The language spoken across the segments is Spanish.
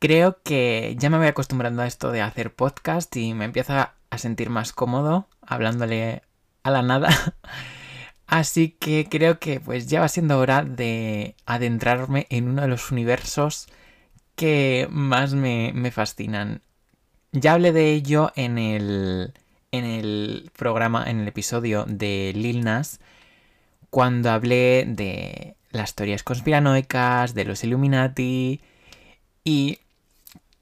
creo que ya me voy acostumbrando a esto de hacer podcast y me empieza a sentir más cómodo hablándole a la nada. Así que creo que pues ya va siendo hora de adentrarme en uno de los universos que más me, me fascinan. Ya hablé de ello en el, en el programa, en el episodio de Lil Nas, cuando hablé de las teorías conspiranoicas, de los Illuminati y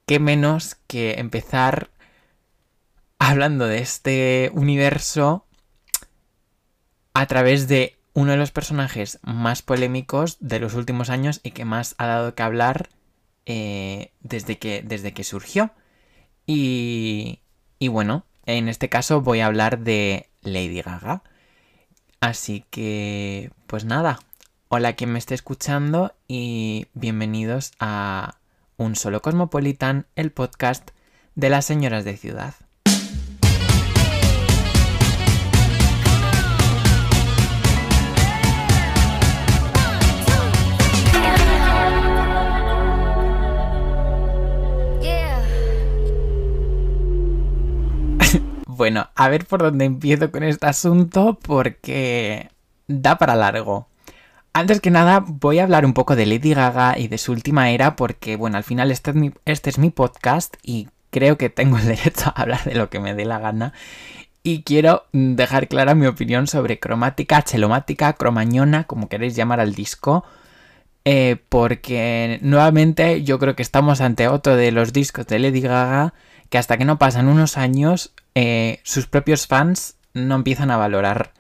qué menos que empezar hablando de este universo a través de uno de los personajes más polémicos de los últimos años y que más ha dado que hablar eh, desde, que, desde que surgió. Y, y bueno, en este caso voy a hablar de Lady Gaga. Así que, pues nada, hola quien me esté escuchando y bienvenidos a Un Solo Cosmopolitan, el podcast de las señoras de ciudad. Bueno, a ver por dónde empiezo con este asunto porque da para largo. Antes que nada, voy a hablar un poco de Lady Gaga y de su última era porque, bueno, al final este es mi, este es mi podcast y creo que tengo el derecho a hablar de lo que me dé la gana. Y quiero dejar clara mi opinión sobre cromática, chelomática, cromañona, como queréis llamar al disco. Eh, porque nuevamente yo creo que estamos ante otro de los discos de Lady Gaga que hasta que no pasan unos años eh, sus propios fans no empiezan a valorar.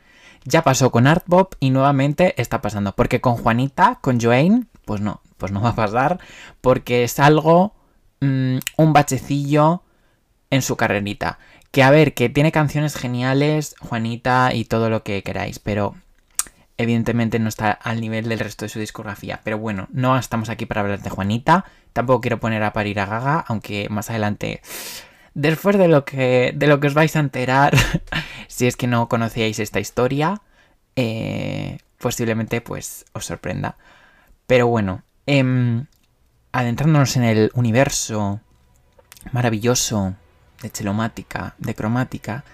Ya pasó con Art Bob y nuevamente está pasando. Porque con Juanita, con Joanne, pues no, pues no va a pasar. Porque es algo, mm, un bachecillo en su carrerita. Que a ver, que tiene canciones geniales, Juanita y todo lo que queráis, pero evidentemente no está al nivel del resto de su discografía. Pero bueno, no estamos aquí para hablar de Juanita. Tampoco quiero poner a parir a Gaga, aunque más adelante, después de lo que, de lo que os vais a enterar, si es que no conocíais esta historia, eh, posiblemente pues os sorprenda. Pero bueno, em, adentrándonos en el universo maravilloso de chelomática, de cromática,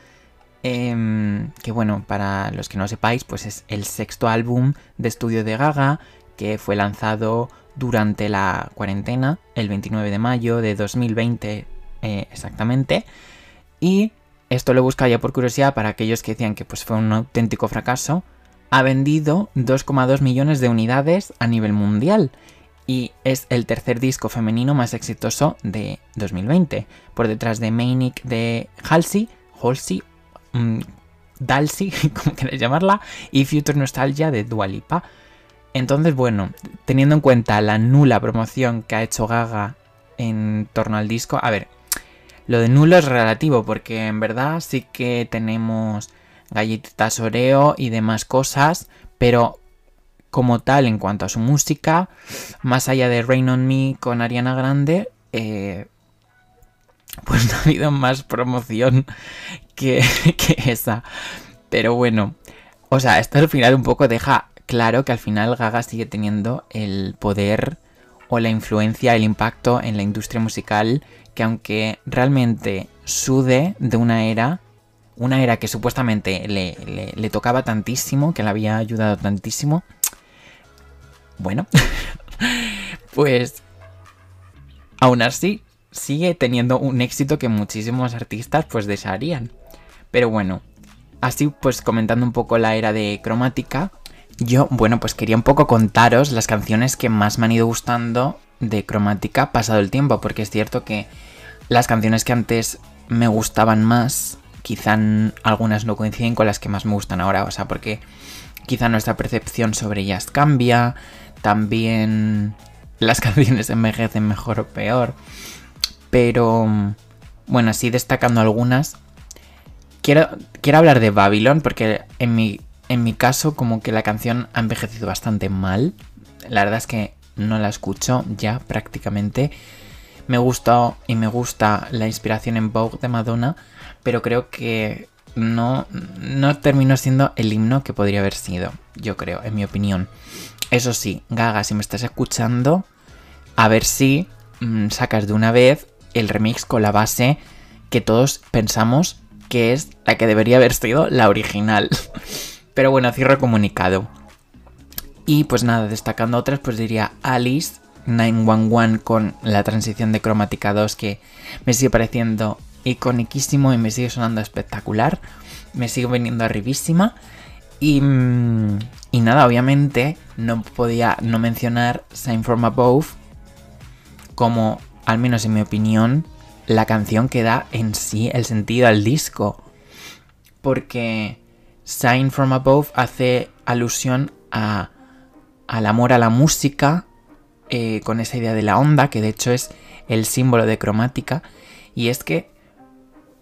em, que bueno, para los que no sepáis, pues es el sexto álbum de estudio de Gaga, que fue lanzado durante la cuarentena, el 29 de mayo de 2020 eh, exactamente. Y esto lo busca ya por curiosidad para aquellos que decían que pues, fue un auténtico fracaso. Ha vendido 2,2 millones de unidades a nivel mundial y es el tercer disco femenino más exitoso de 2020, por detrás de Manic de Halsey, Halsey, um, Dalsey, como queréis llamarla, y Future Nostalgia de Dualipa. Entonces, bueno, teniendo en cuenta la nula promoción que ha hecho Gaga en torno al disco, a ver, lo de nulo es relativo porque en verdad sí que tenemos galletitas Oreo y demás cosas, pero como tal en cuanto a su música, más allá de Rain on Me con Ariana Grande, eh, pues no ha habido más promoción que, que esa. Pero bueno, o sea, esto al final un poco deja claro que al final Gaga sigue teniendo el poder o la influencia, el impacto en la industria musical que aunque realmente sude de una era, una era que supuestamente le, tocaba tantísimo, que le había ayudado tantísimo, bueno, pues aún así sigue teniendo un éxito que muchísimos artistas pues desearían. Pero bueno, así pues comentando un poco la era de cromática, yo, bueno, pues quería un poco contaros las canciones que más me han ido gustando de cromática pasado el tiempo, porque es cierto que las canciones que antes me gustaban más, quizá algunas no coinciden con las que más me gustan ahora, o sea, porque quizá nuestra percepción sobre ellas cambia, también las canciones envejecen mejor o peor, pero bueno, así destacando algunas, quiero, quiero hablar de Babylon porque en mi en mi caso, como que la canción ha envejecido bastante mal. La verdad es que no la escucho ya prácticamente. Me gusta y me gusta la inspiración en Vogue de Madonna, pero creo que no, no terminó siendo el himno que podría haber sido, yo creo, en mi opinión. Eso sí, Gaga, si me estás escuchando, a ver si mm, sacas de una vez el remix con la base que todos pensamos que es la que debería haber sido la original. Pero bueno, cierro comunicado. Y pues nada, destacando otras, pues diría Alice 911 con la transición de cromática 2 que me sigue pareciendo iconiquísimo y me sigue sonando espectacular. Me sigue viniendo arribísima. Y, mm, y nada, obviamente no podía no mencionar Sign from Above como, al menos en mi opinión, la canción que da en sí el sentido al disco. Porque Sign from Above hace alusión a, al amor a la música, eh, con esa idea de la onda, que de hecho es el símbolo de cromática. Y es que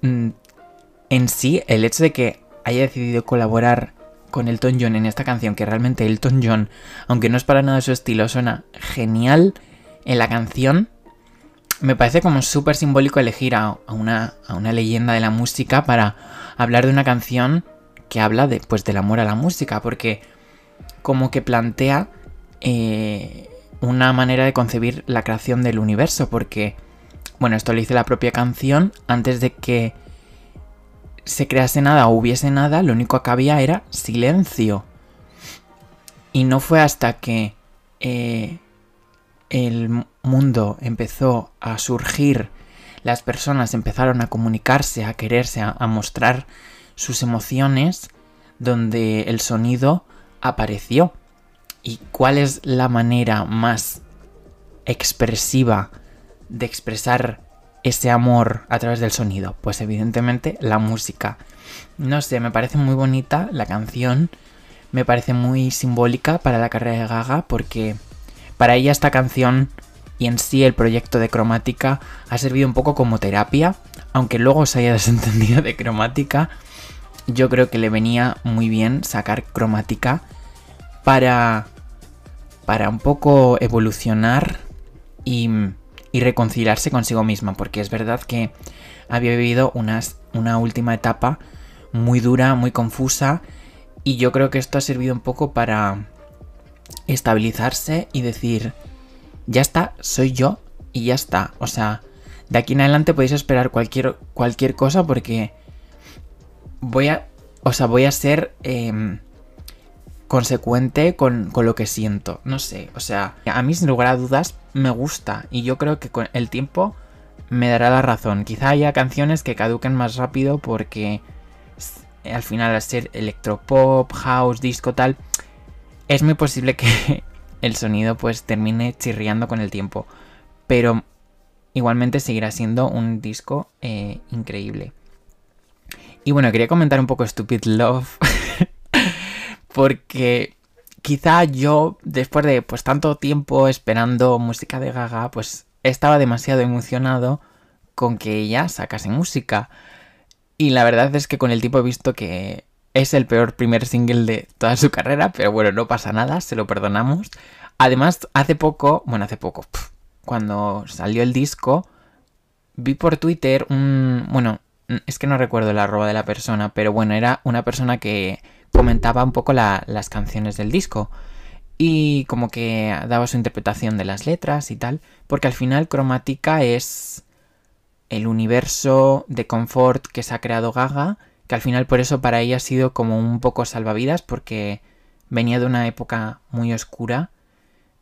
mm, en sí, el hecho de que haya decidido colaborar con Elton John en esta canción, que realmente Elton John, aunque no es para nada su estilo, suena genial en la canción, me parece como súper simbólico elegir a, una, a, una, leyenda de la música para hablar de una canción que habla de, pues, del amor a la música, porque como que plantea eh, una manera de concebir la creación del universo, porque, bueno, esto lo dice la propia canción, antes de que se crease nada o hubiese nada, lo único que había era silencio. Y no fue hasta que eh, el mundo empezó a surgir, las personas empezaron a comunicarse, a quererse, a, a mostrar sus emociones, donde el sonido apareció. ¿Y cuál es la manera más expresiva de expresar ese amor a través del sonido? Pues evidentemente la música. No sé, me parece muy bonita la canción, me parece muy simbólica para la carrera de Gaga porque para ella esta canción y en sí el proyecto de cromática ha servido un poco como terapia, aunque luego se haya desentendido de cromática, yo creo que le venía muy bien sacar cromática para para un poco evolucionar y y reconciliarse consigo misma, porque es verdad que había vivido unas, una última etapa muy dura, muy confusa, y yo creo que esto ha servido un poco para estabilizarse y decir, ya está, soy yo y ya está. O sea, de aquí en adelante podéis esperar cualquier, cualquier cosa porque voy a, o sea, voy a ser... Em, consecuente con, lo que siento. No sé, o sea, a mí sin lugar a dudas me gusta y yo creo que con el tiempo me dará la razón. Quizá haya canciones que caduquen más rápido porque al final al ser electropop, house, disco tal, es muy posible que el sonido pues termine chirriando con el tiempo. Pero igualmente seguirá siendo un disco eh, increíble. Y bueno, quería comentar un poco Stupid Love. porque quizá yo, después de pues tanto tiempo esperando música de Gaga, pues estaba demasiado emocionado con que ella sacase música. Y la verdad es que con el tiempo he visto que es el peor primer single de toda su carrera, pero bueno, no pasa nada, se lo perdonamos. Además, hace poco, bueno, hace poco, cuando salió el disco, vi por Twitter un, bueno, es que no recuerdo el arroba de la persona, pero bueno, era una persona que comentaba un poco las canciones del disco y como que daba su interpretación de las letras y tal, porque al final Cromática es el universo de confort que se ha creado Gaga, que al final por eso para ella ha sido como un poco salvavidas, porque venía de una época muy oscura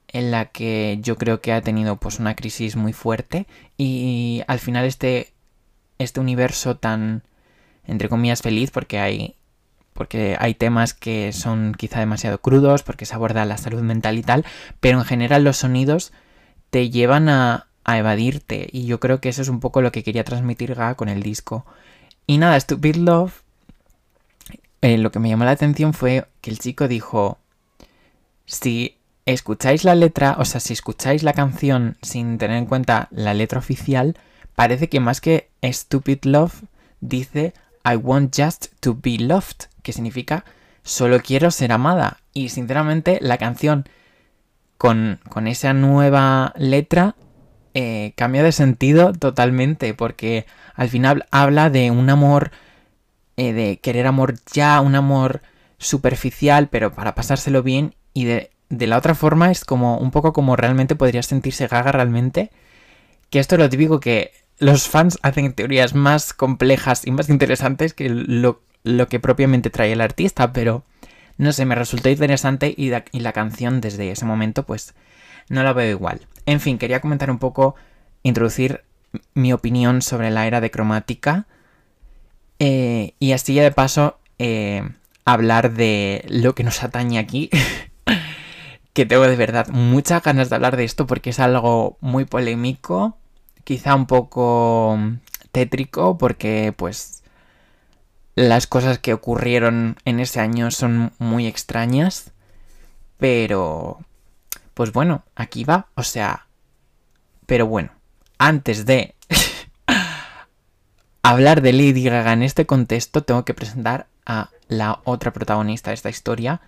en la que yo creo que ha tenido pues una crisis muy fuerte y al final este este universo tan entre comillas feliz porque hay porque hay temas que son quizá demasiado crudos, porque se aborda la salud mental y tal, pero en general los sonidos te llevan a, evadirte y yo creo que eso es un poco lo que quería transmitir Ga con el disco. Y nada, Stupid Love, eh, lo que me llamó la atención fue que el chico dijo, si escucháis la letra, o sea, si escucháis la canción sin tener en cuenta la letra oficial, parece que más que Stupid Love dice I want just to be loved que significa solo quiero ser amada. Y sinceramente la canción con, esa nueva letra eh, cambia de sentido totalmente porque al final habla de un amor, eh, de querer amor ya, un amor superficial pero para pasárselo bien y de, de la otra forma es como un poco como realmente podría sentirse Gaga realmente Que esto es lo típico que los fans hacen teorías más complejas y más interesantes que lo, que propiamente trae el artista, pero no sé, me resultó interesante y, y la canción desde ese momento pues no la veo igual. En fin, quería comentar un poco, introducir mi opinión sobre la era de cromática eh, y así ya de paso eh, hablar de lo que nos atañe aquí. que tengo de verdad muchas ganas de hablar de esto porque es algo muy polémico, quizá un poco tétrico porque pues las cosas que ocurrieron en ese año son muy extrañas, pero pues bueno, aquí va, o sea, pero bueno, antes de hablar de Lady Gaga en este contexto, tengo que presentar a la otra protagonista de esta historia,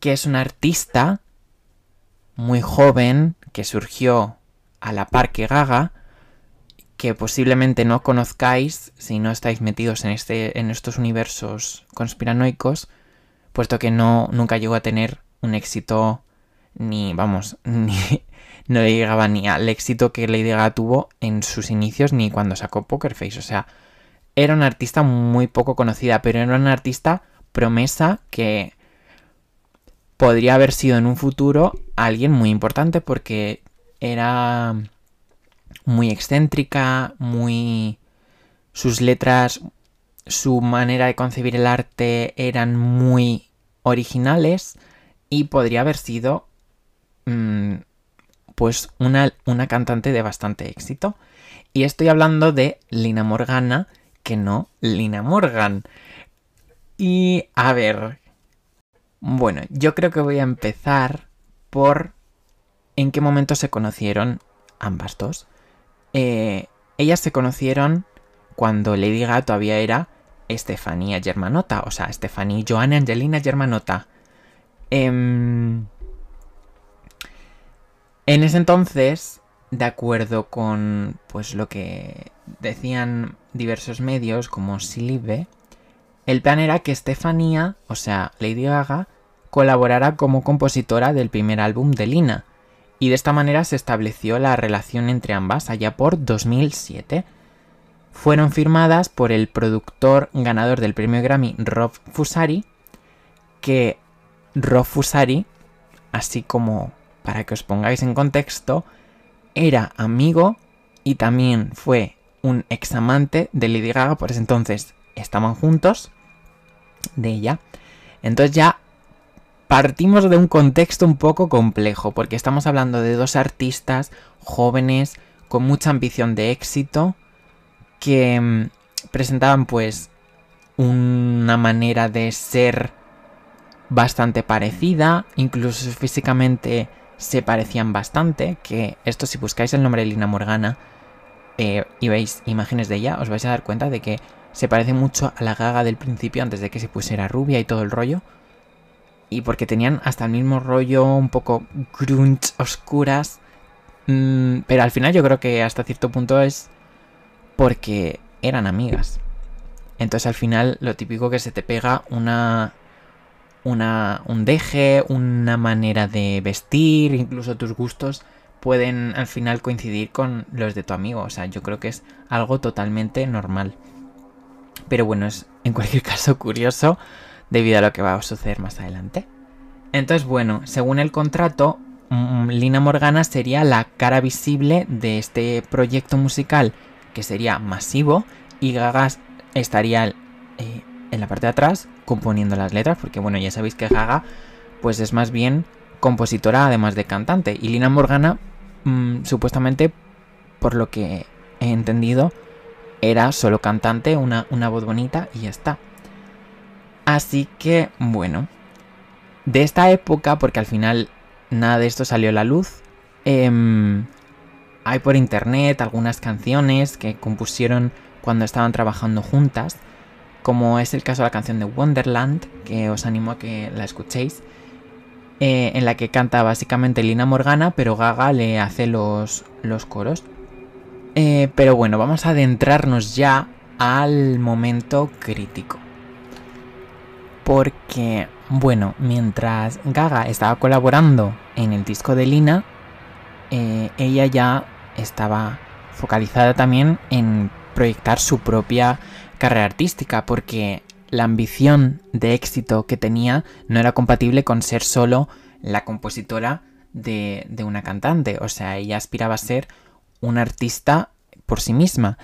que es una artista muy joven que surgió a la par que Gaga, que posiblemente no conozcáis si no estáis metidos en, este, en estos universos conspiranoicos, puesto que no, nunca llegó a tener un éxito ni, vamos, ni, no le llegaba ni al éxito que Lady Gaga tuvo en sus inicios ni cuando sacó Poker Face. O sea, era una artista muy poco conocida, pero era una artista promesa que podría haber sido en un futuro alguien muy importante porque era muy excéntrica, muy... sus letras, su manera de concebir el arte eran muy originales y podría haber sido mm, pues una, una cantante de bastante éxito. Y estoy hablando de Lina Morgana, que no Lina Morgan. Y a ver. Bueno, yo creo que voy a empezar por en qué momento se conocieron ambas dos. Eh, ellas se conocieron cuando Lady Gaga todavía era Estefanía Germanota, o sea, Estefanía Joanna Angelina Germanota. Eh, en ese entonces, de acuerdo con pues lo que decían diversos medios como Silibe, el plan era que Estefanía, o sea, Lady Gaga, colaborara como compositora del primer álbum de Lina, y de esta manera se estableció la relación entre ambas allá por 2007. Fueron firmadas por el productor ganador del premio Grammy Rob Fusari, que Rob Fusari, así como para que os pongáis en contexto, era amigo y también fue un examante de Lady Gaga, por ese entonces estaban juntos de ella. Entonces ya partimos de un contexto un poco complejo, porque estamos hablando de dos artistas jóvenes con mucha ambición de éxito que mm, presentaban pues una manera de ser bastante parecida, incluso físicamente se parecían bastante, que esto si buscáis el nombre de Lina Morgana eh, y veis imágenes de ella, os vais a dar cuenta de que se parece mucho a la gaga del principio antes de que se pusiera rubia y todo el rollo. Y porque tenían hasta el mismo rollo, un poco grunge, oscuras. Mm, pero al final yo creo que hasta cierto punto es porque eran amigas. Entonces al final lo típico que se te pega una una, un deje, una manera de vestir, incluso tus gustos pueden al final coincidir con los de tu amigo. O sea, yo creo que es algo totalmente normal. Pero bueno, es en cualquier caso curioso debido a lo que va a suceder más adelante. Entonces, bueno, según el contrato, mm, Lina Morgana sería la cara visible de este proyecto musical que sería masivo y Gagas estaría eh, en la parte de atrás componiendo las letras, porque bueno, ya sabéis que Gaga pues es más bien compositora además de cantante. Y Lina Morgana, mm, supuestamente, por lo que he entendido, era solo cantante, una, una voz bonita y ya está. Así que, bueno, de esta época, porque al final nada de esto salió a la luz, em, hay por internet algunas canciones que compusieron cuando estaban trabajando juntas como es el caso de la canción de Wonderland, que os animo a que la escuchéis, eh, en la que canta básicamente Lina Morgana, pero Gaga le hace los, los coros. Eh, pero bueno, vamos a adentrarnos ya al momento crítico. Porque, bueno, mientras Gaga estaba colaborando en el disco de Lina, eh, ella ya estaba focalizada también en proyectar su propia carrera artística, porque la ambición de éxito que tenía no era compatible con ser solo la compositora de, de una cantante. O sea, ella aspiraba a ser una artista por sí misma.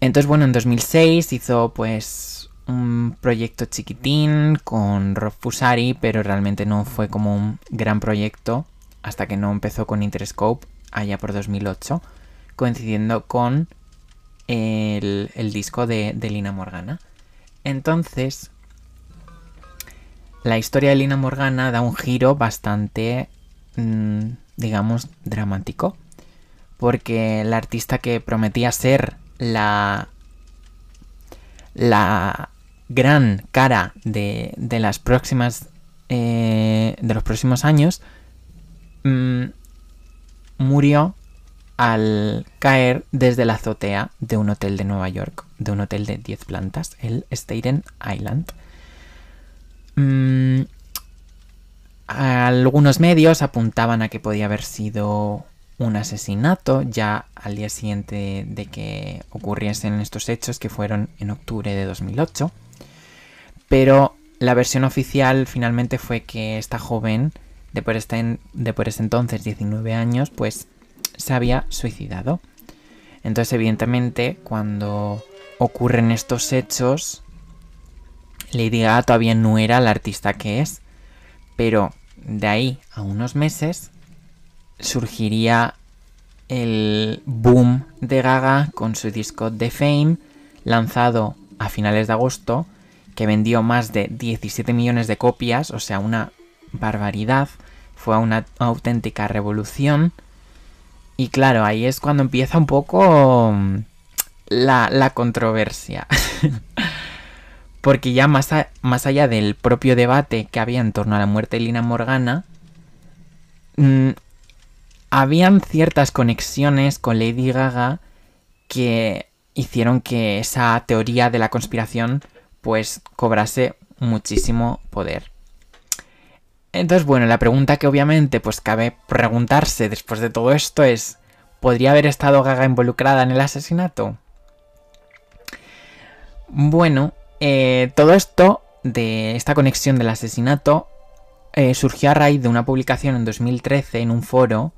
Entonces, bueno, en 2006 hizo pues un proyecto chiquitín con Rob Fusari, pero realmente no fue como un gran proyecto hasta que no empezó con Interscope allá por 2008, coincidiendo con el, disco de, Lina Morgana. Entonces, la historia de Lina Morgana da un giro bastante, mm, digamos, dramático, porque la artista que prometía ser la la gran cara de, de las próximas eh, de los próximos años mm, murió al caer desde la azotea de un hotel de Nueva York, de un hotel de 10 plantas, el Staten Island. Mm, algunos medios apuntaban a que podía haber sido un asesinato ya al día siguiente de que ocurriesen estos hechos, que fueron en octubre de 2008. Pero la versión oficial finalmente fue que esta joven, de por, este, de por ese entonces 19 años, pues se había suicidado. Entonces, evidentemente, cuando ocurren estos hechos, Lady Gaga todavía no era la artista que es. Pero de ahí a unos meses surgiría el boom de Gaga con su disco The Fame, lanzado a finales de agosto, que vendió más de 17 millones de copias, o sea, una barbaridad, fue una auténtica revolución. Y claro, ahí es cuando empieza un poco mm, la, controversia. Porque ya más, más, allá del propio debate que había en torno a la muerte de Lina Morgana, mm, habían ciertas conexiones con Lady Gaga que hicieron que esa teoría de la conspiración pues cobrase muchísimo poder. Entonces, bueno, la pregunta que obviamente pues cabe preguntarse después de todo esto es, ¿podría haber estado Gaga involucrada en el asesinato? Bueno, eh, todo esto de esta conexión del asesinato eh, surgió a raíz de una publicación en 2013 en un foro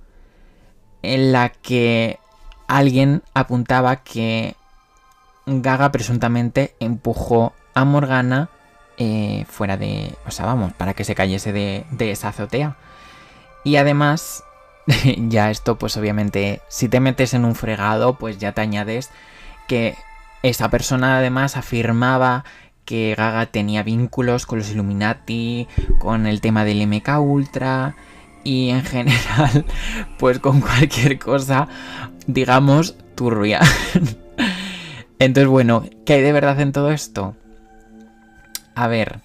en la que alguien apuntaba que Gaga presuntamente empujó a Morgana eh, fuera de... O sea, vamos, para que se cayese de, de esa azotea. Y además, ya esto pues obviamente, si te metes en un fregado, pues ya te añades que esa persona además afirmaba que Gaga tenía vínculos con los Illuminati, con el tema del MK Ultra y en general, pues con cualquier cosa, digamos, turbia. Entonces, bueno, ¿qué hay de verdad en todo esto? A ver,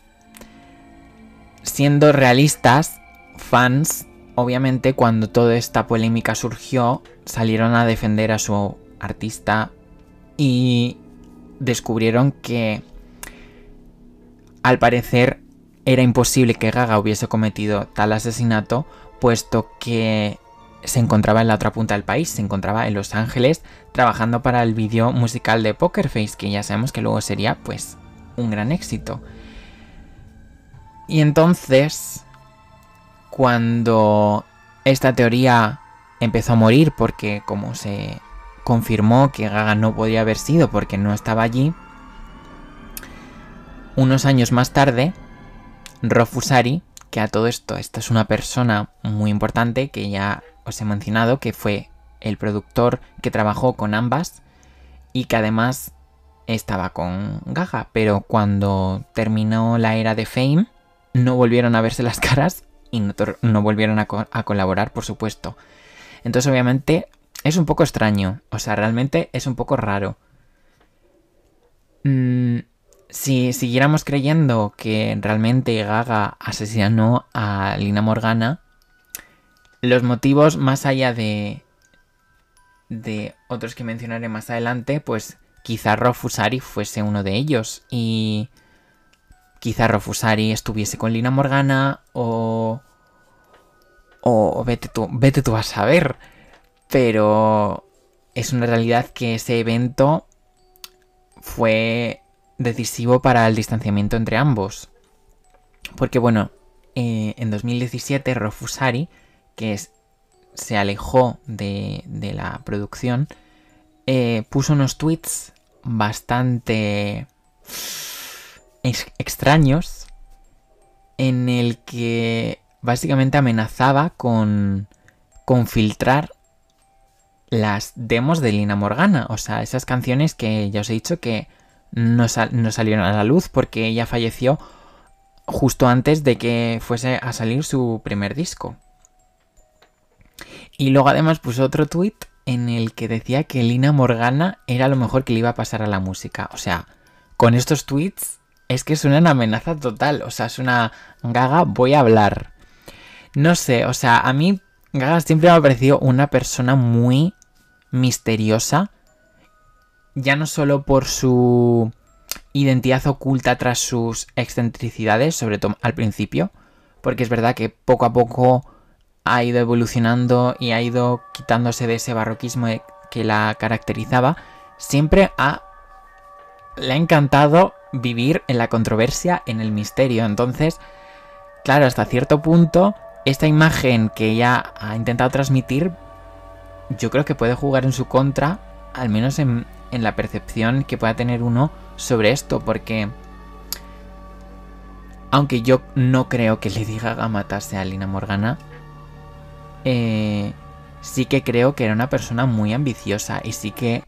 siendo realistas, fans, obviamente cuando toda esta polémica surgió, salieron a defender a su artista y descubrieron que al parecer era imposible que Gaga hubiese cometido tal asesinato puesto que se encontraba en la otra punta del país, se encontraba en Los Ángeles trabajando para el vídeo musical de Poker Face, que ya sabemos que luego sería pues un gran éxito. Y entonces, cuando esta teoría empezó a morir porque como se confirmó que Gaga no podía haber sido porque no estaba allí, unos años más tarde, Rofusari que a todo esto, esta es una persona muy importante que ya os he mencionado, que fue el productor que trabajó con ambas y que además estaba con Gaga, pero cuando terminó la era de Fame no volvieron a verse las caras y no, volvieron a, colaborar, por supuesto. Entonces obviamente es un poco extraño, o sea, realmente es un poco raro. Mm, si siguiéramos creyendo que realmente Gaga asesinó a Lina Morgana, los motivos más allá de de otros que mencionaré más adelante, pues quizá Rofusari fuese uno de ellos y quizá Rofusari estuviese con Lina Morgana o o vete tú, vete tú a saber. pero es una realidad que ese evento fue decisivo para el distanciamiento entre ambos. Porque bueno, eh, en 2017 Rofusari, que es, se alejó de, de la producción, eh, puso unos tweets bastante extraños en el que básicamente amenazaba con, con filtrar las demos de Lina Morgana, o sea, esas canciones que ya os he dicho que no, no salieron a la luz porque ella falleció justo antes de que fuese a salir su primer disco. Y luego además puso otro tweet en el que decía que Lina Morgana era lo mejor que le iba a pasar a la música. O sea, con estos tweets es que es una amenaza total. O sea, es una gaga, voy a hablar. No sé, o sea, a mí Gaga siempre me ha parecido una persona muy misteriosa. Ya no solo por su identidad oculta tras sus excentricidades, sobre todo al principio, porque es verdad que poco a poco ha ido evolucionando y ha ido quitándose de ese barroquismo que la caracterizaba, siempre ha, le ha encantado vivir en la controversia, en el misterio. Entonces, claro, hasta cierto punto, esta imagen que ella ha intentado transmitir, yo creo que puede jugar en su contra, al menos en, en la percepción que pueda tener uno sobre esto, porque aunque yo no creo que Lady Gaga matase a Lina Morgana, eh, sí que creo que era una persona muy ambiciosa y sí que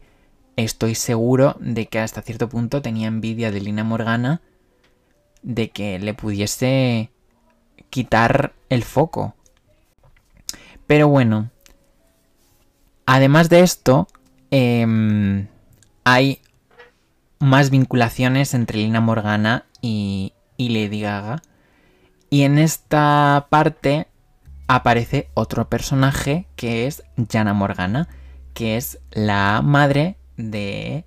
estoy seguro de que hasta cierto punto tenía envidia de Lina Morgana de que le pudiese quitar el foco. Pero bueno, además de esto, em, hay más vinculaciones entre Lina Morgana y, y Lady Gaga. Y en esta parte aparece otro personaje que es Jana Morgana, que es la madre de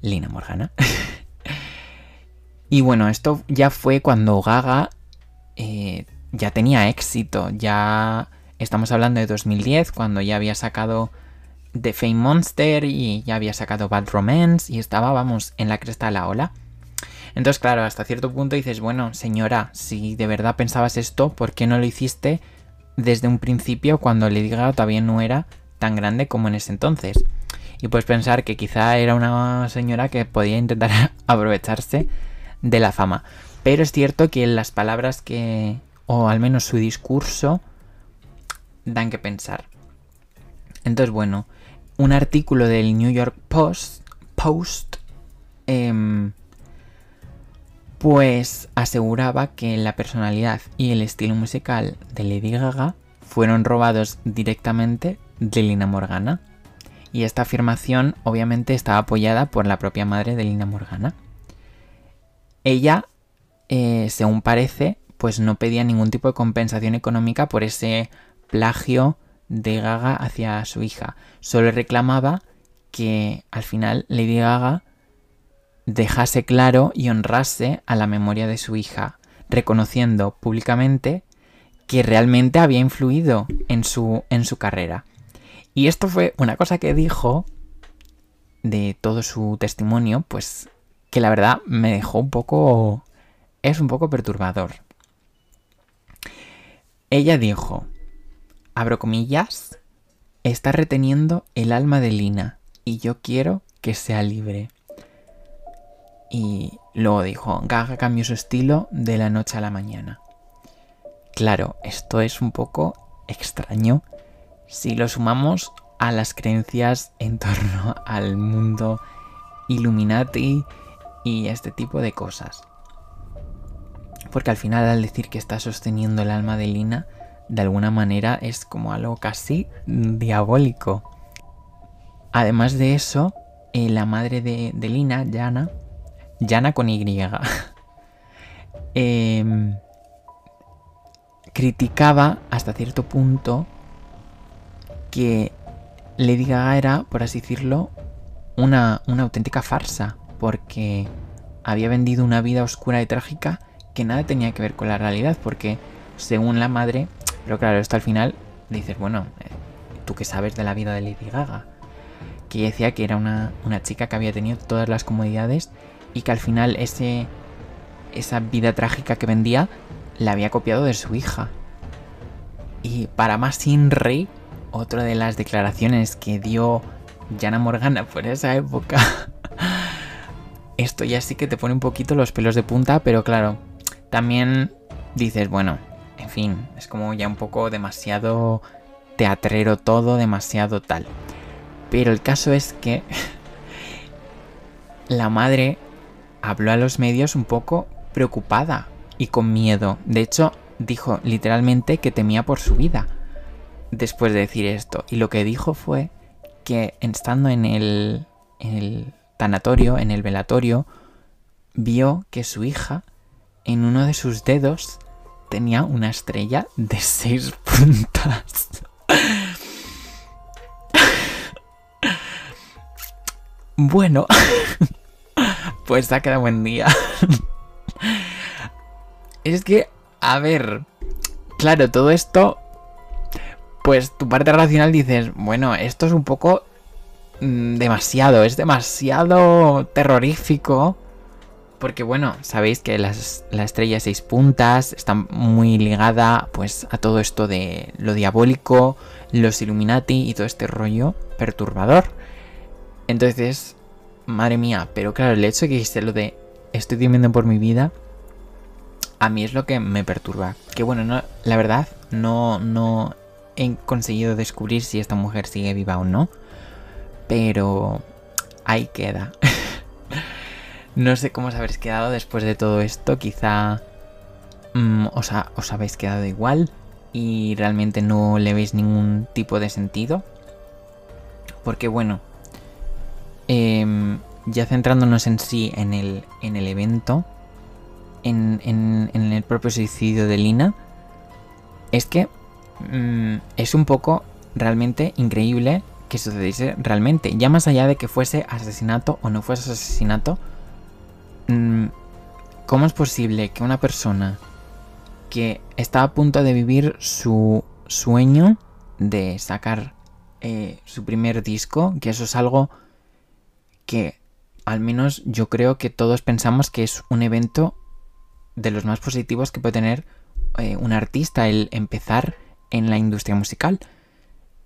Lina Morgana. y bueno, esto ya fue cuando Gaga eh, ya tenía éxito, ya estamos hablando de 2010, cuando ya había sacado The Fame Monster y ya había sacado Bad Romance y estaba, vamos, en la cresta de la ola. Entonces, claro, hasta cierto punto dices, bueno, señora, si de verdad pensabas esto, ¿por qué no lo hiciste desde un principio cuando Lady Gaga todavía no era tan grande como en ese entonces? Y puedes pensar que quizá era una señora que podía intentar aprovecharse de la fama. Pero es cierto que las palabras que, o al menos su discurso, dan que pensar. Entonces, bueno, un artículo del New York Post, Post em, pues aseguraba que la personalidad y el estilo musical de Lady Gaga fueron robados directamente de Lina Morgana. Y esta afirmación obviamente estaba apoyada por la propia madre de Lina Morgana. Ella, eh, según parece, pues no pedía ningún tipo de compensación económica por ese plagio de Gaga hacia su hija. Solo reclamaba que al final Lady Gaga dejase claro y honrase a la memoria de su hija, reconociendo públicamente que realmente había influido en su, en su carrera. Y esto fue una cosa que dijo de todo su testimonio, pues que la verdad me dejó un poco... es un poco perturbador. Ella dijo, abro comillas, está reteniendo el alma de Lina y yo quiero que sea libre. Y luego dijo, Gaga cambió su estilo de la noche a la mañana. Claro, esto es un poco extraño si lo sumamos a las creencias en torno al mundo Illuminati y este tipo de cosas. Porque al final al decir que está sosteniendo el alma de Lina, de alguna manera es como algo casi diabólico. Además de eso, eh, la madre de, Lina, Yana con Y. Em, criticaba hasta cierto punto que Lady Gaga era, por así decirlo, una, una auténtica farsa, porque había vendido una vida oscura y trágica que nada tenía que ver con la realidad, porque según la madre, pero claro, esto al final dices, bueno, tú que sabes de la vida de Lady Gaga. Que decía que era una, una chica que había tenido todas las comodidades y que al final ese, esa vida trágica que vendía la había copiado de su hija. Y para más Inri, otra de las declaraciones que dio Jana Morgana por esa época, esto ya sí que te pone un poquito los pelos de punta, pero claro, también dices, bueno, en fin, es como ya un poco demasiado teatrero todo, demasiado tal. Pero el caso es que la madre habló a los medios un poco preocupada y con miedo. De hecho, dijo literalmente que temía por su vida después de decir esto. Y lo que dijo fue que estando en el, en el tanatorio, en el velatorio, vio que su hija en uno de sus dedos tenía una estrella de seis puntas. bueno, pues ha quedado buen día. es que, a ver, claro, todo esto, pues tu parte racional dices, bueno, esto es un poco mm, demasiado, es demasiado terrorífico porque bueno, sabéis que las, la estrella seis puntas está muy ligada pues a todo esto de lo diabólico, los Illuminati y todo este rollo perturbador. Entonces, madre mía, pero claro, el hecho de que dijiste lo de estoy temiendo por mi vida, a mí es lo que me perturba. Que bueno, no, la verdad, no, no he conseguido descubrir si esta mujer sigue viva o no. Pero ahí queda. No sé cómo os habréis quedado después de todo esto. Quizá mm, os, habéis quedado igual y realmente no le veis ningún tipo de sentido. Porque bueno, em, ya centrándonos en sí en el, en el evento, en, en, el propio suicidio de Lina, es que mm, es un poco realmente increíble que sucediese realmente. Ya más allá de que fuese asesinato o no fuese asesinato, Mm, ¿Cómo es posible que una persona que está a punto de vivir su sueño de sacar eh, su primer disco, que eso es algo que al menos yo creo que todos pensamos que es un evento de los más positivos que puede tener eh, un artista, el empezar en la industria musical.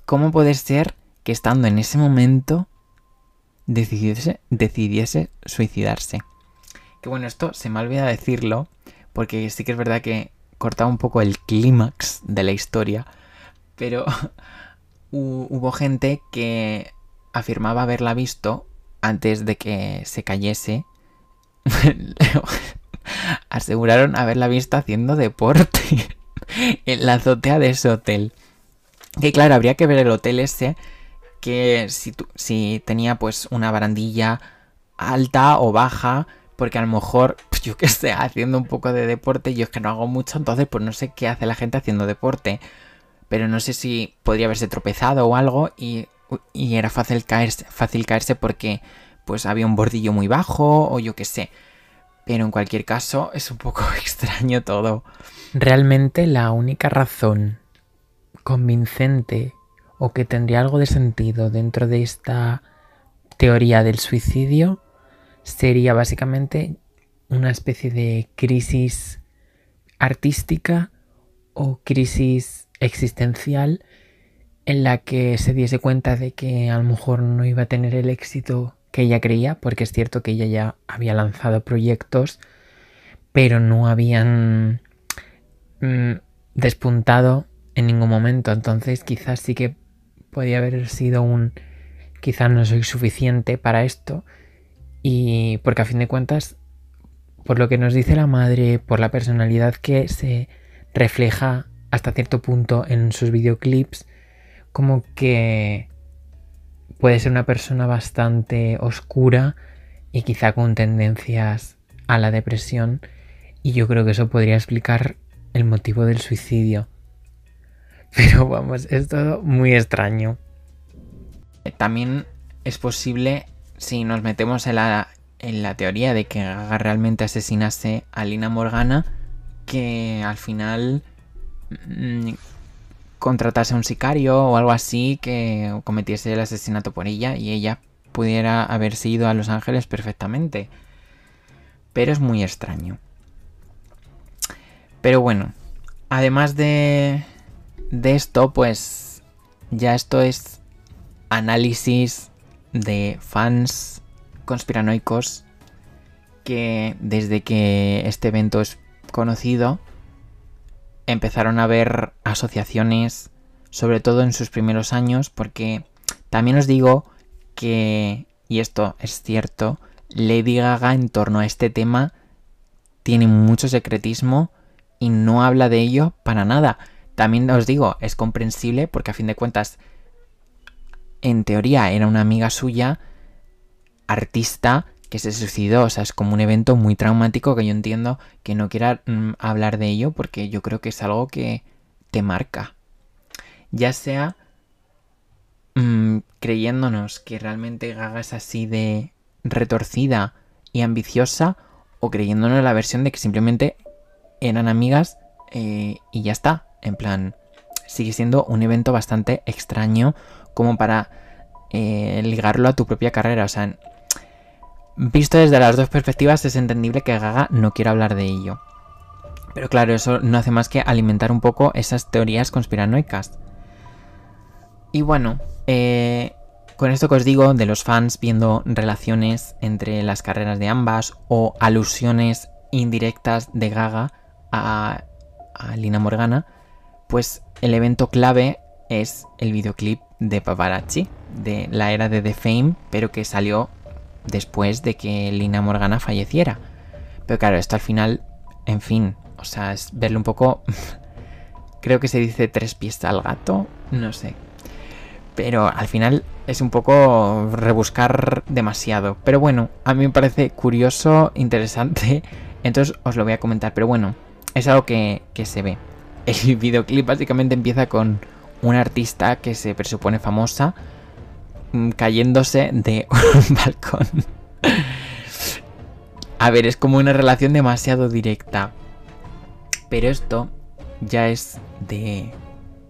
¿Cómo puede ser que estando en ese momento decidiese, suicidarse? Que bueno, esto se me olvida decirlo, porque sí que es verdad que cortaba un poco el clímax de la historia, pero hubo gente que afirmaba haberla visto antes de que se cayese. Aseguraron haberla visto haciendo deporte en la azotea de ese hotel. Que claro, habría que ver el hotel ese que si, si tenía pues una barandilla alta o baja porque a lo mejor, pues yo que sé, haciendo un poco de deporte, yo es que no hago mucho, entonces pues no sé qué hace la gente haciendo deporte. Pero no sé si podría haberse tropezado o algo y, y era fácil caerse, fácil caerse porque pues había un bordillo muy bajo o yo qué sé. Pero en cualquier caso es un poco extraño todo. Realmente la única razón convincente o que tendría algo de sentido dentro de esta teoría del suicidio sería básicamente una especie de crisis artística o crisis existencial en la que se diese cuenta de que a lo mejor no iba a tener el éxito que ella creía, porque es cierto que ella ya había lanzado proyectos, pero no habían mm, despuntado en ningún momento. Entonces quizás sí que podía haber sido un quizás no soy suficiente para esto y porque a fin de cuentas, por lo que nos dice la madre, por la personalidad que se refleja hasta cierto punto en sus videoclips, como que puede ser una persona bastante oscura y quizá con tendencias a la depresión. Y yo creo que eso podría explicar el motivo del suicidio. Pero vamos, es todo muy extraño. También es posible si nos metemos en la, en la teoría de que Gaga realmente asesinase a Lina Morgana, que al final, mm, contratase a un sicario o algo así que cometiese el asesinato por ella y ella pudiera haberse ido a Los Ángeles perfectamente. Pero es muy extraño. Pero bueno, además de, de esto, pues ya esto es análisis de fans conspiranoicos que desde que este evento es conocido empezaron a ver asociaciones, sobre todo en sus primeros años, porque también os digo que, y esto es cierto, Lady Gaga en torno a este tema tiene mucho secretismo y no habla de ello para nada. También os digo, es comprensible porque a fin de cuentas, en teoría era una amiga suya, artista, que se suicidó. O sea, es como un evento muy traumático que yo entiendo que no quiera mm, hablar de ello porque yo creo que es algo que te marca. Ya sea mm, creyéndonos que realmente Gaga es así de retorcida y ambiciosa o creyéndonos la versión de que simplemente eran amigas eh, y ya está. En plan, sigue siendo un evento bastante extraño como para eh, ligarlo a tu propia carrera. O sea, visto desde las dos perspectivas es entendible que Gaga no quiera hablar de ello. Pero claro, eso no hace más que alimentar un poco esas teorías conspiranoicas. Y bueno, eh, con esto que os digo de los fans viendo relaciones entre las carreras de ambas o alusiones indirectas de Gaga a, Lina Morgana, pues el evento clave es el videoclip de Paparazzi, de la era de The Fame, pero que salió después de que Lina Morgana falleciera. Pero claro, esto al final, en fin, o sea, es verle un poco... Creo que se dice tres pies al gato, no sé. Pero al final es un poco rebuscar demasiado. Pero bueno, a mí me parece curioso, interesante. Entonces os lo voy a comentar. Pero bueno, es algo que, que se ve. El videoclip básicamente empieza con una artista que se presupone famosa Mm, cayéndose de un balcón. A ver, es como una relación demasiado directa. Pero esto ya es de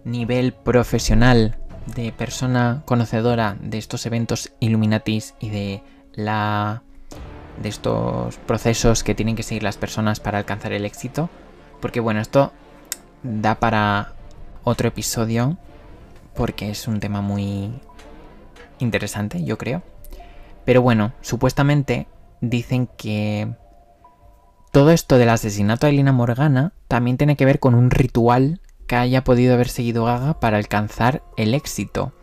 nivel profesional, de persona conocedora de estos eventos Illuminatis y de la de estos procesos que tienen que seguir las personas para alcanzar el éxito. Porque bueno, esto da para otro episodio porque es un tema muy interesante, yo creo. Pero bueno, supuestamente dicen que todo esto del asesinato de Lina Morgana también tiene que ver con un ritual que haya podido haber seguido Gaga para alcanzar el éxito,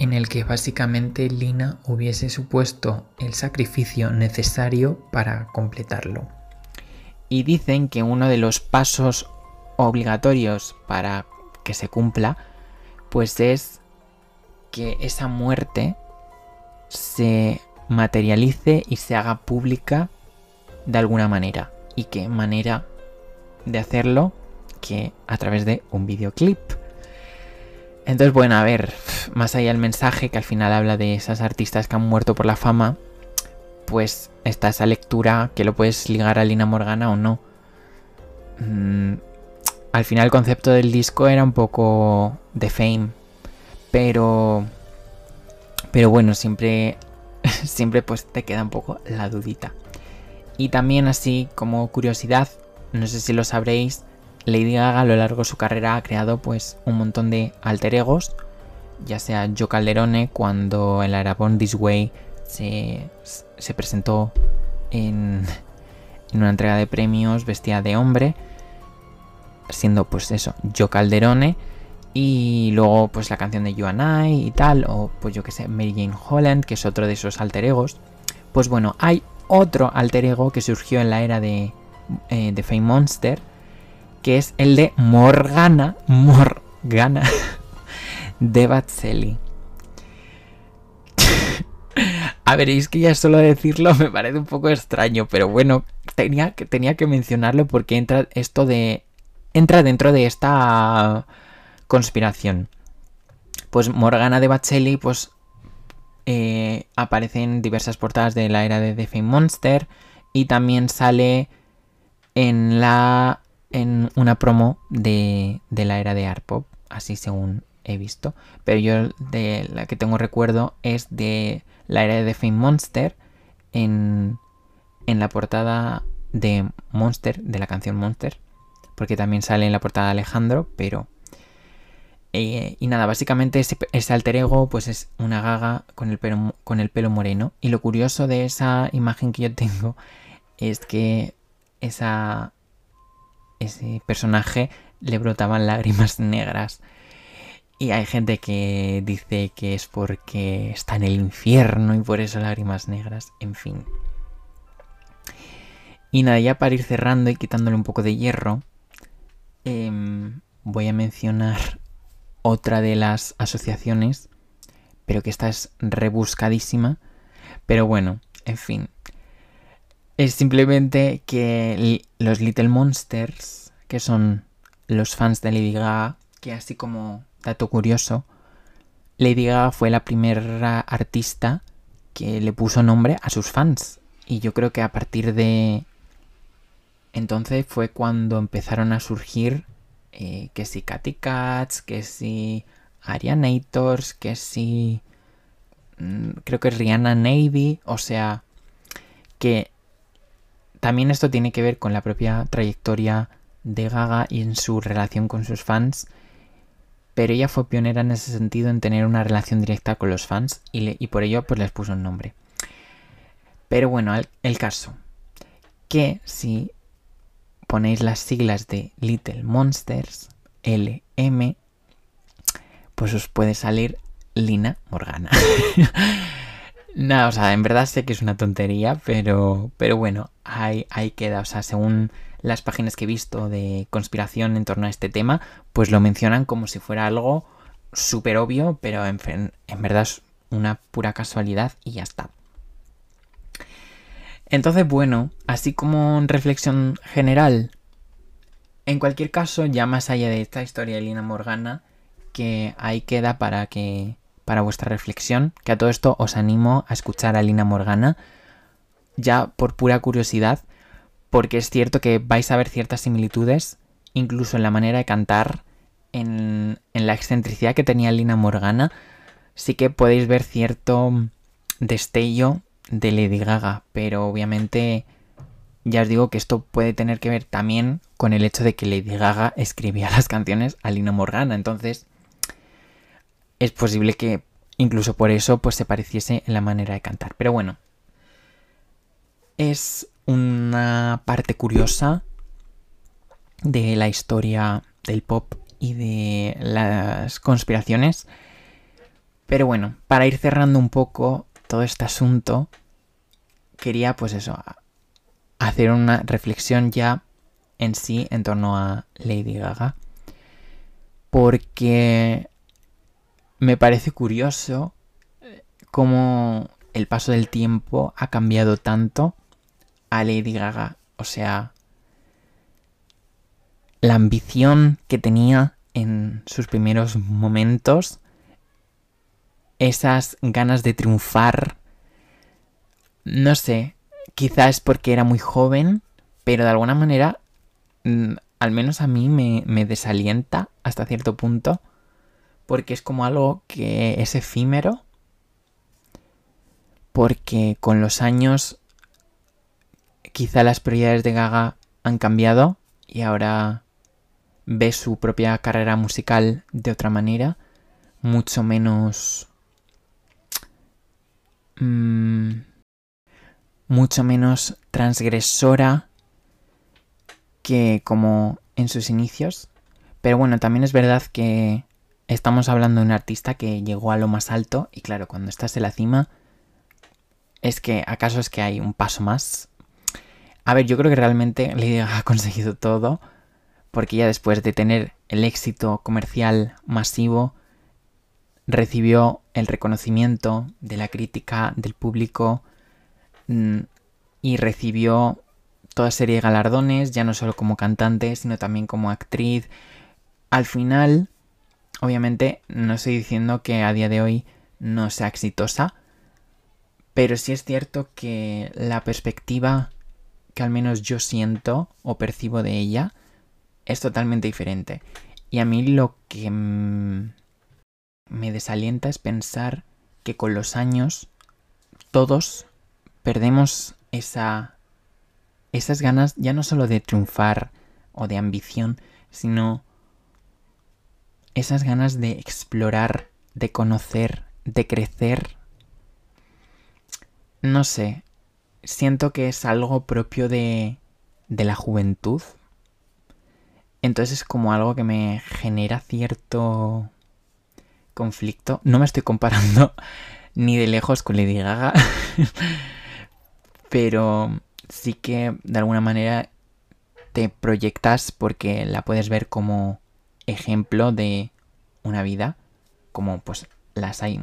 en el que básicamente Lina hubiese supuesto el sacrificio necesario para completarlo. Y dicen que uno de los pasos obligatorios para que se cumpla, pues es que esa muerte se materialice y se haga pública de alguna manera. ¿Y qué manera de hacerlo? Que a través de un videoclip. Entonces, bueno, a ver, más allá del mensaje que al final habla de esas artistas que han muerto por la fama, pues está esa lectura que lo puedes ligar a Lina Morgana o no. Mm, al final el concepto del disco era un poco de fame, pero. Pero bueno, siempre. Siempre pues te queda un poco la dudita. Y también así como curiosidad, no sé si lo sabréis, Lady Gaga a lo largo de su carrera ha creado pues un montón de alter egos, ya sea Joe Calderone cuando en la era Born This Way se, se presentó en, en, una entrega de premios vestida de hombre, siendo pues eso, Joe Calderone, y luego, pues la canción de You and I y tal, o pues yo que sé, Mary Jane Holland, que es otro de esos alter egos. Pues bueno, hay otro alter ego que surgió en la era de, eh, Fame Monster, que es el de Morgana, Morgana, de Batselli. A ver, es que ya solo decirlo me parece un poco extraño, pero bueno, tenía que, tenía que mencionarlo porque entra esto de. Entra dentro de esta conspiración. Pues Morgana de Bacelli, pues eh, aparece en diversas portadas de la era de The Fame Monster y también sale en la en una promo de, de la era de Art Pop. así según he visto. Pero yo de la que tengo recuerdo es de la era de Fame Monster en, en la portada de Monster, de la canción Monster. Porque también sale en la portada de Alejandro, pero... Eh, y nada, básicamente ese, ese, alter ego pues es una gaga con el, pelo, con el pelo moreno. Y lo curioso de esa imagen que yo tengo es que esa, ese personaje le brotaban lágrimas negras. Y hay gente que dice que es porque está en el infierno y por eso lágrimas negras, en fin. Y nada, ya para ir cerrando y quitándole un poco de hierro, eh, voy a mencionar otra de las asociaciones, pero que esta es rebuscadísima. Pero bueno, en fin. Es simplemente que los Little Monsters, que son los fans de Lady Gaga, que así como dato curioso, Lady Gaga fue la primera artista que le puso nombre a sus fans. Y yo creo que a partir de entonces fue cuando empezaron a surgir eh, que si Katy Cats, que si Arianators, que si mm, creo que Rihanna Navy, o sea, que también esto tiene que ver con la propia trayectoria de Gaga y en su relación con sus fans, pero ella fue pionera en ese sentido en tener una relación directa con los fans y, por ello pues les puso un nombre. Pero bueno, el caso, que si ponéis las siglas de Little Monsters, LM, pues os puede salir Lina Morgana. no, o sea, en verdad sé que es una tontería, pero, pero bueno, ahí, ahí queda. O sea, según las páginas que he visto de conspiración en torno a este tema, pues lo mencionan como si fuera algo súper obvio, pero en, en verdad es una pura casualidad y ya está. Entonces, bueno, así como en reflexión general, en cualquier caso, ya más allá de esta historia de Lina Morgana, que ahí queda para que para vuestra reflexión, que a todo esto os animo a escuchar a Lina Morgana, ya por pura curiosidad, porque es cierto que vais a ver ciertas similitudes, incluso en la manera de cantar, en, en la excentricidad que tenía Lina Morgana, sí que podéis ver cierto destello de Lady Gaga, pero obviamente ya os digo que esto puede tener que ver también con el hecho de que Lady Gaga escribía las canciones a Lina Morgana, entonces es posible que incluso por eso pues se pareciese en la manera de cantar. Pero bueno, es una parte curiosa de la historia del pop y de las conspiraciones. Pero bueno, para ir cerrando un poco todo este asunto, quería pues eso, hacer una reflexión ya en sí en torno a Lady Gaga. Porque me parece curioso cómo el paso del tiempo ha cambiado tanto a Lady Gaga. O sea, la ambición que tenía en sus primeros momentos, esas ganas de triunfar no sé, quizás porque era muy joven, pero de alguna manera, mm, al menos a mí me, me desalienta hasta cierto punto, porque es como algo que es efímero, porque con los años quizá las prioridades de Gaga han cambiado y ahora ve su propia carrera musical de otra manera, mucho menos... Mmm, mucho menos transgresora que como en sus inicios. Pero bueno, también es verdad que estamos hablando de un artista que llegó a lo más alto y claro, cuando estás en la cima, es que acaso es que hay un paso más. A ver, yo creo que realmente Lady ha conseguido todo porque ya después de tener el éxito comercial masivo, recibió el reconocimiento de la crítica, del público, Mm, y recibió toda serie de galardones, ya no solo como cantante, sino también como actriz. Al final, obviamente, no estoy diciendo que a día de hoy no sea exitosa, pero sí es cierto que la perspectiva que al menos yo siento o percibo de ella es totalmente diferente. Y a mí lo que me desalienta es pensar que con los años todos perdemos esa esas ganas ya no solo de triunfar o de ambición, sino esas ganas de explorar, de conocer, de crecer. No sé, siento que es algo propio de, de la juventud. Entonces es como algo que me genera cierto conflicto. No me estoy comparando ni de lejos con Lady Gaga. pero sí que de alguna manera te proyectas porque la puedes ver como ejemplo de una vida, como pues las hay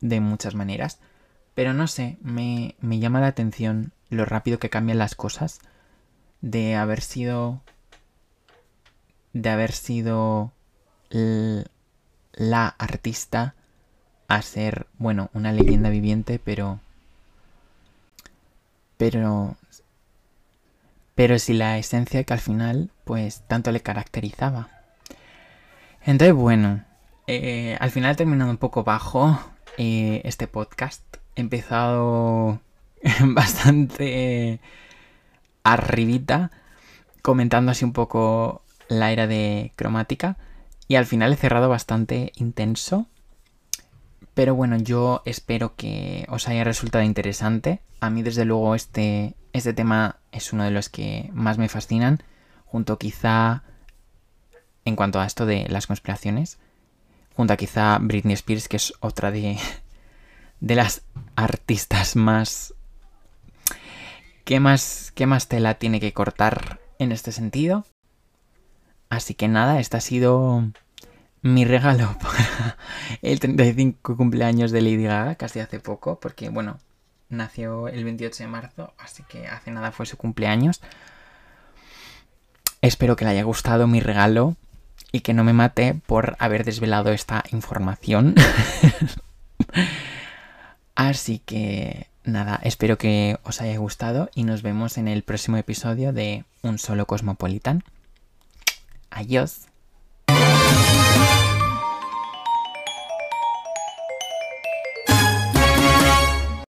de muchas maneras. Pero no sé, me, me llama la atención lo rápido que cambian las cosas de haber sido de haber sido la artista a ser, bueno, una leyenda viviente, pero pero pero si la esencia que al final pues tanto le caracterizaba. Entonces bueno, eh, al final he terminado un poco bajo eh, este podcast. Empezado bastante arribita, comentando así un poco la era de cromática. Y al final he cerrado bastante intenso. Pero bueno, yo espero que os haya resultado interesante. A mí desde luego este, este tema es uno de los que más me fascinan, junto quizá en cuanto a esto de las conspiraciones, junto a quizá Britney Spears, que es otra de, de las artistas más... ¿Qué más, ¿Qué más tela tiene que cortar en este sentido? Así que nada, este ha sido mi regalo para el 35 cumpleaños de Lady Gaga, casi hace poco, porque bueno, nació el 28 de marzo, así que hace nada fue su cumpleaños. Espero que le haya gustado mi regalo y que no me mate por haber desvelado esta información. Así que nada, espero que os haya gustado y nos vemos en el próximo episodio de Un Solo Cosmopolitan. Adiós.